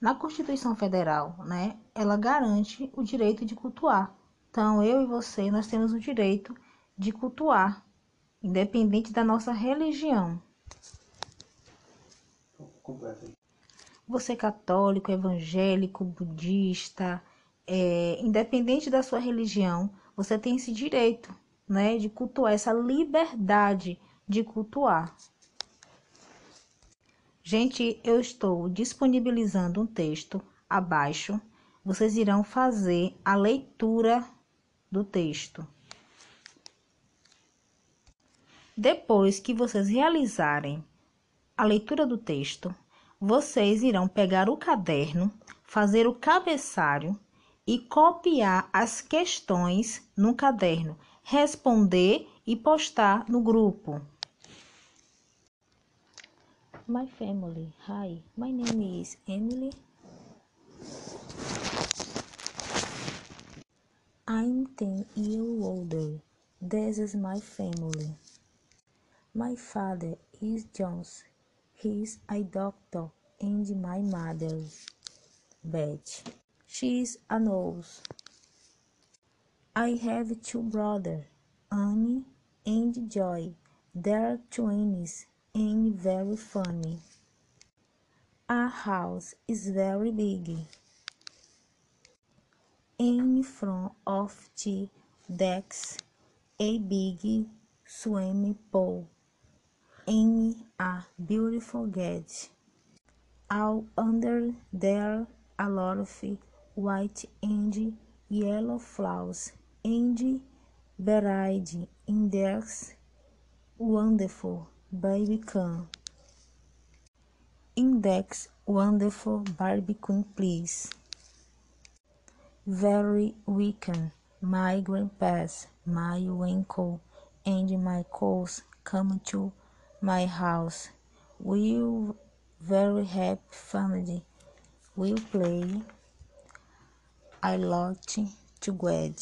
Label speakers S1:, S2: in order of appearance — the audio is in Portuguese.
S1: Na Constituição Federal, né, ela garante o direito de cultuar. Então, eu e você, nós temos o direito de cultuar, independente da nossa religião. Você é católico, evangélico, budista, é, independente da sua religião, você tem esse direito, né, de cultuar, essa liberdade de cultuar. Gente, eu estou disponibilizando um texto abaixo. Vocês irão fazer a leitura do texto. Depois que vocês realizarem a leitura do texto, vocês irão pegar o caderno, fazer o cabeçalho e copiar as questões no caderno, responder e postar no grupo.
S2: My family. Hi, my name is Emily. I'm 10 years older. This is my family. My father is Jones. He's a doctor and my mother, Beth. She's a nurse. I have two brothers, Annie and Joy. They're twins and very funny. Our house is very big. In front of the decks, a big swimming pool and a beautiful gate. All under there a lot of white and yellow flowers and variety in there's wonderful Baby Can. Index Wonderful Barbecue Please. Very weekend. My grandpas, my uncle, and my cousins come to my house. We'll very happy family. We'll play a lot together.